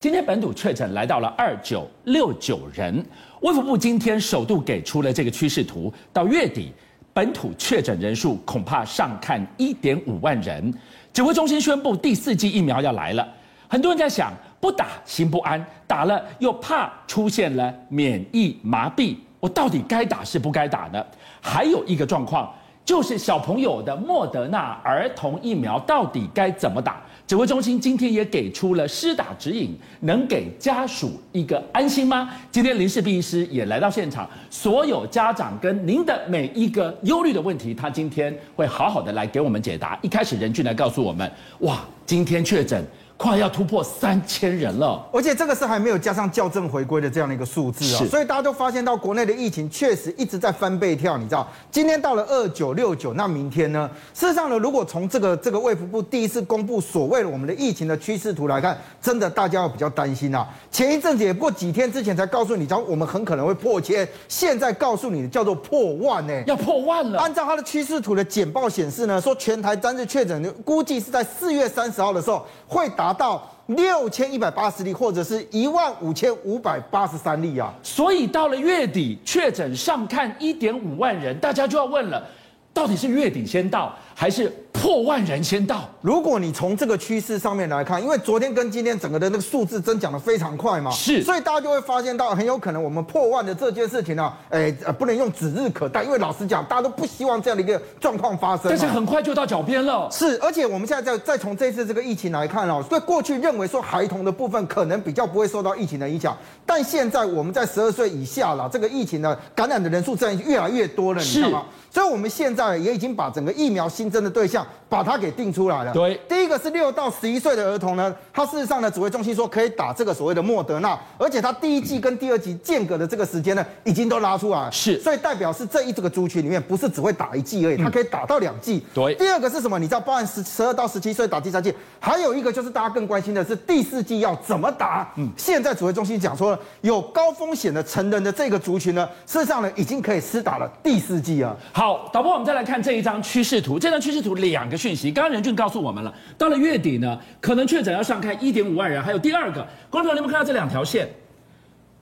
今天本土确诊来到了二九六九人，卫福部今天首度给出了这个趋势图，到月底本土确诊人数恐怕上看一点五万人。指挥中心宣布第四剂疫苗要来了，很多人在想，不打心不安，打了又怕出现了免疫麻痹，我到底该打是不该打呢？还有一个状况就是小朋友的莫德纳儿童疫苗到底该怎么打？指挥中心今天也给出了施打指引，能给家属一个安心吗？今天林氏璧医师也来到现场，所有家长跟您的每一个忧虑的问题，他今天会好好的来给我们解答。一开始任俊来告诉我们，哇，今天确诊。快要突破三千人了，而且这个是还没有加上校正回归的这样的一个数字啊，所以大家都发现到国内的疫情确实一直在翻倍跳，你知道，今天到了二九六九，那明天呢？事实上呢，如果从这个这个卫福部第一次公布所谓的我们的疫情的趋势图来看，真的大家要比较担心啊。前一阵子也不过几天之前才告诉你，知道我们很可能会破千，现在告诉你的叫做破万呢，要破万了。按照它的趋势图的简报显示呢，说全台单日确诊估计是在四月三十号的时候会达。达到六千一百八十例，或者是一万五千五百八十三例啊！所以到了月底，确诊上看一点五万人，大家就要问了，到底是月底先到，还是？破万人先到。如果你从这个趋势上面来看，因为昨天跟今天整个的那个数字增长的非常快嘛，是，所以大家就会发现到很有可能我们破万的这件事情呢，哎，呃，不能用指日可待，因为老实讲，大家都不希望这样的一个状况发生。但是很快就到脚边了。是，而且我们现在再再从这次这个疫情来看哦，所以过去认为说孩童的部分可能比较不会受到疫情的影响，但现在我们在十二岁以下了，这个疫情呢感染的人数在越来越多了，你知道吗？所以我们现在也已经把整个疫苗新增的对象把它给定。出来了。对，第一个是六到十一岁的儿童呢，他事实上呢，指挥中心说可以打这个所谓的莫德纳，而且他第一季跟第二季间隔的这个时间呢，已经都拉出来了，是，所以代表是这一这个族群里面不是只会打一剂而已，他可以打到两剂。对，第二个是什么？你知道，包含十十二到十七岁打第三剂，还有一个就是大家更关心的是第四剂要怎么打。嗯，现在指挥中心讲说，有高风险的成人的这个族群呢，事实上呢，已经可以施打了第四剂啊。好，导播，我们再来看这一张趋势图，这张趋势图两个讯息，刚刚任俊告诉我们了。到了月底呢，可能确诊要上看一点五万人。还有第二个，观众朋友，你们看到这两条线，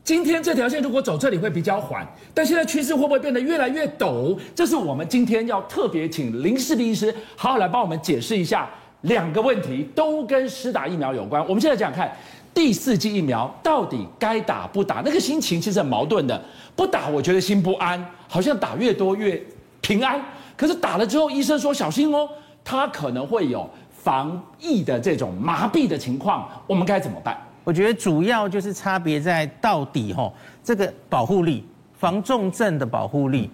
今天这条线如果走这里会比较缓，但现在趋势会不会变得越来越陡？这是我们今天要特别请林氏璧医师好好来帮我们解释一下两个问题，都跟施打疫苗有关。我们现在讲看第四季疫苗到底该打不打？那个心情其实很矛盾的，不打我觉得心不安，好像打越多越平安，可是打了之后医生说小心哦，他可能会有。防疫的这种麻痹的情况，我们该怎么办？我觉得主要就是差别在到底吼，这个保护力、防重症的保护力，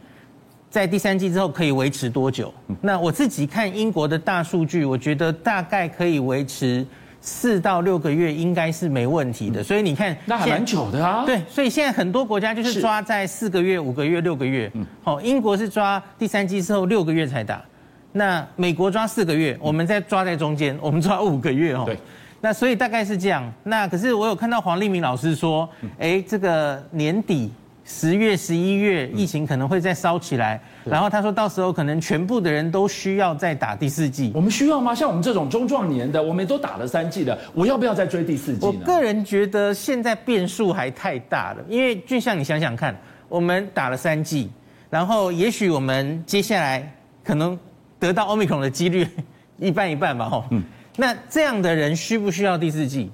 在第三季之后可以维持多久？那我自己看英国的大数据，我觉得大概可以维持四到六个月，应该是没问题的。所以你看，那还蛮久的啊。对，所以现在很多国家就是抓在四个月、五个月、六个月。嗯，好，英国是抓第三季之后六个月才打。那美国抓四个月，我们再抓在中间，我们抓五个月哦。对，那所以大概是这样。那可是我有看到黄立明老师说，哎，这个年底十月、十一月疫情可能会再烧起来，然后他说到时候可能全部的人都需要再打第四剂。我们需要吗？像我们这种中壮年的，我们都打了三剂了，我要不要再追第四剂呢？我个人觉得现在变数还太大了，因为就像你想想看，我们打了三剂，然后也许我们接下来可能。得到 Omicron 的几率 一半一半吧，吼。嗯。那这样的人需不需要第四剂？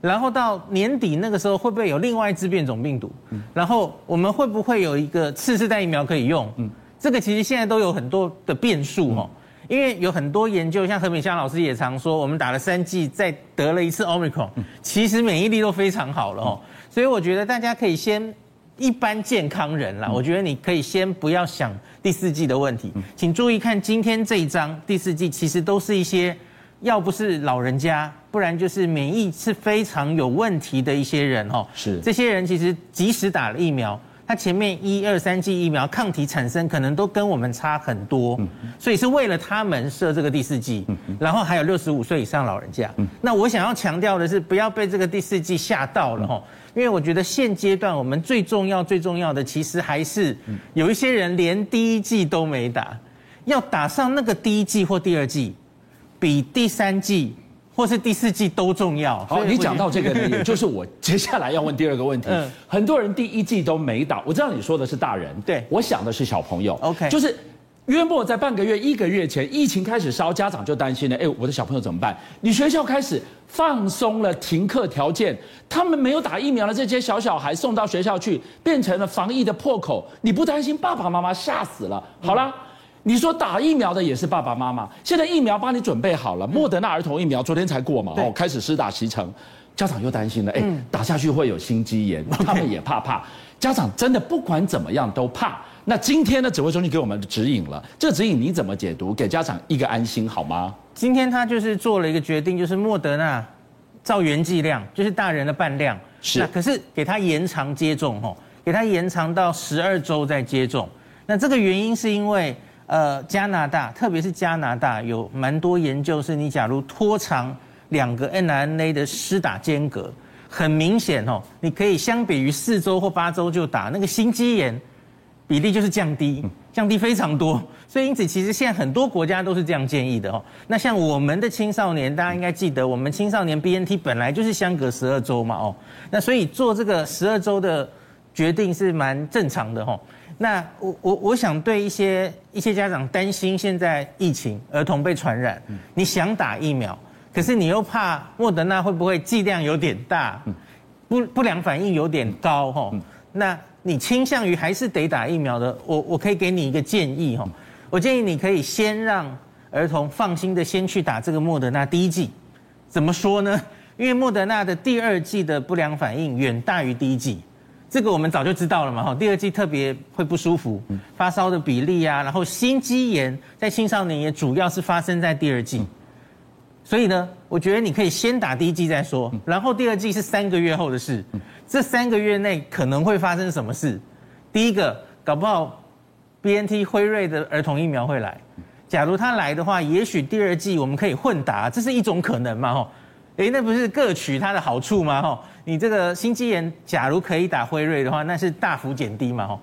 然后到年底那个时候会不会有另外一支变种病毒？嗯。然后我们会不会有一个次世代疫苗可以用？嗯。这个其实现在都有很多的变数，吼。因为有很多研究，像何美香老师也常说，我们打了三剂，再得了一次 Omicron，其实免疫力都非常好了，哦。所以我觉得大家可以先。一般健康人啦，我觉得你可以先不要想第四季的问题，请注意看今天这一张第四季，其实都是一些要不是老人家，不然就是免疫是非常有问题的一些人哦。是。这些人其实即使打了疫苗，他前面一二三剂疫苗抗体产生可能都跟我们差很多，所以是为了他们设这个第四剂，然后还有六十五岁以上老人家。那我想要强调的是，不要被这个第四剂吓到了哦。因为我觉得现阶段我们最重要、最重要的，其实还是有一些人连第一剂都没打，要打上那个第一剂或第二剂，比第三剂或是第四季都重要。好，你讲到这个呢，也就是我 接下来要问第二个问题。嗯，很多人第一季都没打，我知道你说的是大人，对，我想的是小朋友。OK，就是。约莫在半个月、一个月前，疫情开始烧，家长就担心了。哎，我的小朋友怎么办？你学校开始放松了停课条件，他们没有打疫苗的这些小小孩送到学校去，变成了防疫的破口。你不担心爸爸妈妈吓死了？好了，你说打疫苗的也是爸爸妈妈，现在疫苗帮你准备好了，莫德纳儿童疫苗昨天才过嘛，哦，开始施打袭成，家长又担心了。哎，打下去会有心肌炎，他们也怕怕。家长真的不管怎么样都怕。那今天呢指挥中心给我们的指引了，这个指引你怎么解读？给家长一个安心好吗？今天他就是做了一个决定，就是莫德纳照原剂量，就是大人的半量，是。那可是给他延长接种吼，给他延长到十二周再接种。那这个原因是因为呃加拿大，特别是加拿大有蛮多研究，是你假如拖长两个 mRNA 的施打间隔，很明显哦，你可以相比于四周或八周就打那个心肌炎。比例就是降低，降低非常多，所以因此其实现在很多国家都是这样建议的哦。那像我们的青少年，大家应该记得，我们青少年 BNT 本来就是相隔十二周嘛哦，那所以做这个十二周的决定是蛮正常的哦。那我我我想对一些一些家长担心现在疫情儿童被传染，你想打疫苗，可是你又怕莫德纳会不会剂量有点大，不不良反应有点高哦，那。你倾向于还是得打疫苗的，我我可以给你一个建议哈，我建议你可以先让儿童放心的先去打这个莫德纳第一剂，怎么说呢？因为莫德纳的第二剂的不良反应远大于第一剂，这个我们早就知道了嘛哈，第二季特别会不舒服，发烧的比例啊，然后心肌炎在青少年也主要是发生在第二季，所以呢，我觉得你可以先打第一季再说，然后第二季是三个月后的事。这三个月内可能会发生什么事？第一个，搞不好 BNT 辉瑞的儿童疫苗会来。假如他来的话，也许第二季我们可以混打，这是一种可能嘛？吼，诶，那不是各取它的好处吗？吼，你这个心肌炎，假如可以打辉瑞的话，那是大幅减低嘛？吼，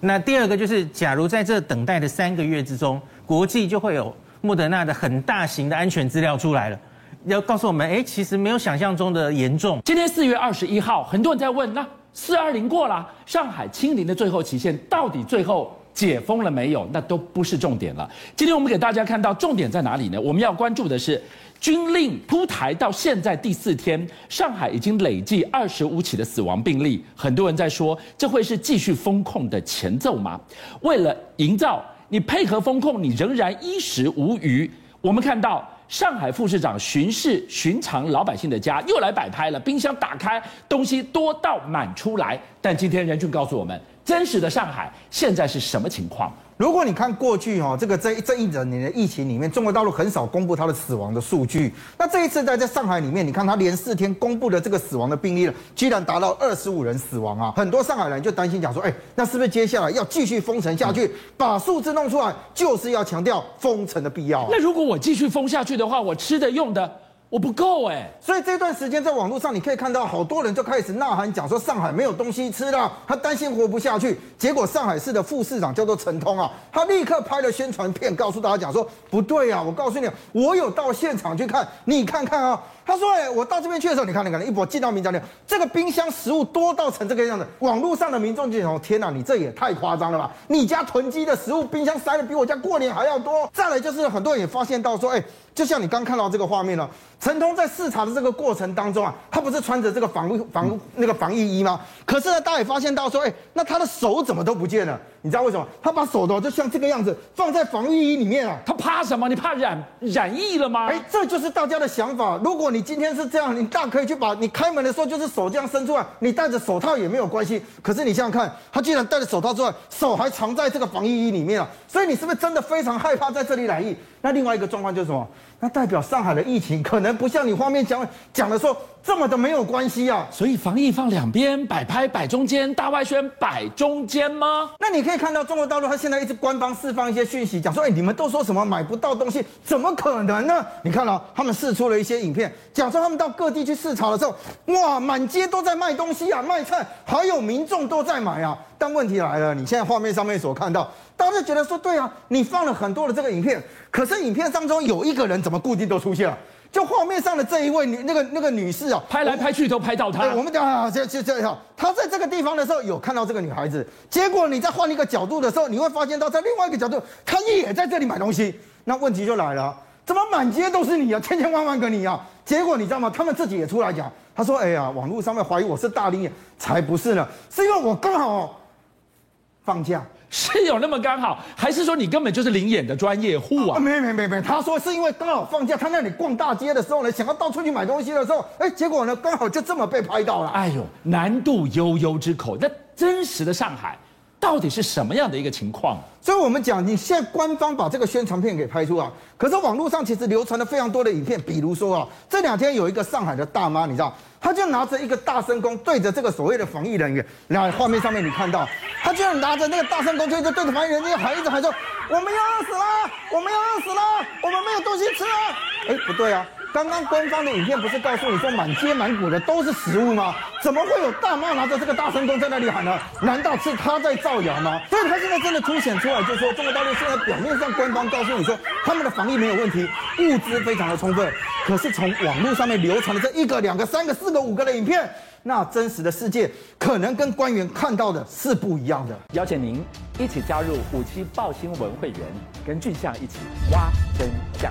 那第二个就是，假如在这等待的三个月之中，国际就会有莫德纳的很大型的安全资料出来了。要告诉我们，哎，其实没有想象中的严重。今天四月二十一号，很多人在问，那四二零过了，上海清零的最后期限到底最后解封了没有？那都不是重点了。今天我们给大家看到重点在哪里呢？我们要关注的是军令出台到现在第四天，上海已经累计二十五起的死亡病例。很多人在说，这会是继续封控的前奏吗？为了营造你配合封控，你仍然衣食无虞，我们看到。上海副市长巡视寻常老百姓的家，又来摆拍了。冰箱打开，东西多到满出来。但今天任俊告诉我们，真实的上海现在是什么情况？如果你看过去哈，这个这这一整年的疫情里面，中国大陆很少公布它的死亡的数据。那这一次在在上海里面，你看它连四天公布的这个死亡的病例了，居然达到二十五人死亡啊！很多上海人就担心讲说，哎，那是不是接下来要继续封城下去，把数字弄出来，就是要强调封城的必要？那如果我继续封下去的话，我吃的用的。我不够哎，所以这段时间在网络上，你可以看到好多人就开始呐喊，讲说上海没有东西吃了，他担心活不下去。结果上海市的副市长叫做陈通啊，他立刻拍了宣传片，告诉大家讲说不对啊，我告诉你，我有到现场去看，你看看啊。他说：“哎，我到这边去的时候，你看，你看，一波进到民宅里，这个冰箱食物多到成这个样子。网络上的民众就说：天哪，你这也太夸张了吧！你家囤积的食物冰箱塞的比我家过年还要多。再来就是很多人也发现到说，哎，就像你刚看到这个画面了，陈通在视察的这个过程当中啊，他不是穿着这个防防那个防疫衣吗？可是呢，大家也发现到说，哎，那他的手怎么都不见了？你知道为什么？他把手都就像这个样子放在防疫衣里面啊？他怕什么？你怕染染疫了吗？哎，这就是大家的想法。如果你你今天是这样，你大可以去把你开门的时候就是手这样伸出来，你戴着手套也没有关系。可是你想想看，他既然戴着手套之外，手还藏在这个防疫衣里面啊！所以你是不是真的非常害怕在这里染疫？那另外一个状况就是什么？那代表上海的疫情可能不像你画面讲讲的说这么的没有关系啊，所以防疫放两边，摆拍摆中间，大外宣摆中间吗？那你可以看到中国大陆它现在一直官方释放一些讯息，讲说，哎，你们都说什么买不到东西，怎么可能呢？你看到他们试出了一些影片，讲说他们到各地去视察的时候，哇，满街都在卖东西啊，卖菜，还有民众都在买啊。但问题来了，你现在画面上面所看到，大家就觉得说，对啊，你放了很多的这个影片，可是影片当中有一个人怎么固定都出现了？就画面上的这一位女那个那个女士啊，拍来拍去都拍到她。我们讲啊，这这这哈，她在这个地方的时候有看到这个女孩子，结果你再换一个角度的时候，你会发现到在另外一个角度，她也在这里买东西。那问题就来了，怎么满街都是你啊，千千万万个你啊？结果你知道吗？他们自己也出来讲，他说：“哎呀，网络上面怀疑我是大龄眼，才不是呢，是因为我刚好放假。” 是有那么刚好，还是说你根本就是灵眼的专业户啊？没没没没，他说是因为刚好放假，他那里逛大街的时候呢，想要到处去买东西的时候，哎，结果呢刚好就这么被拍到了。哎呦，难渡悠悠之口，那真实的上海到底是什么样的一个情况？所以我们讲，你现在官方把这个宣传片给拍出啊，可是网络上其实流传了非常多的影片，比如说啊，这两天有一个上海的大妈，你知道。她就拿着一个大声公对着这个所谓的防疫人员，来画面上面你看到，他就拿着那个大声公，就一直对着防疫人员喊，一直喊说：“我们要饿死了，我们要饿死了，我们没有东西吃了。”哎，不对啊。刚刚官方的影片不是告诉你说满街满谷的都是食物吗？怎么会有大妈拿着这个大声公在那里喊呢？难道是他在造谣吗？所以他现在真的凸显出来，就说中国大陆现在表面上官方告诉你说他们的防疫没有问题，物资非常的充分，可是从网络上面流传的这一个、两个、三个、四个、五个的影片，那真实的世界可能跟官员看到的是不一样的。邀请您一起加入五七报新闻会员，跟俊相一起挖真相。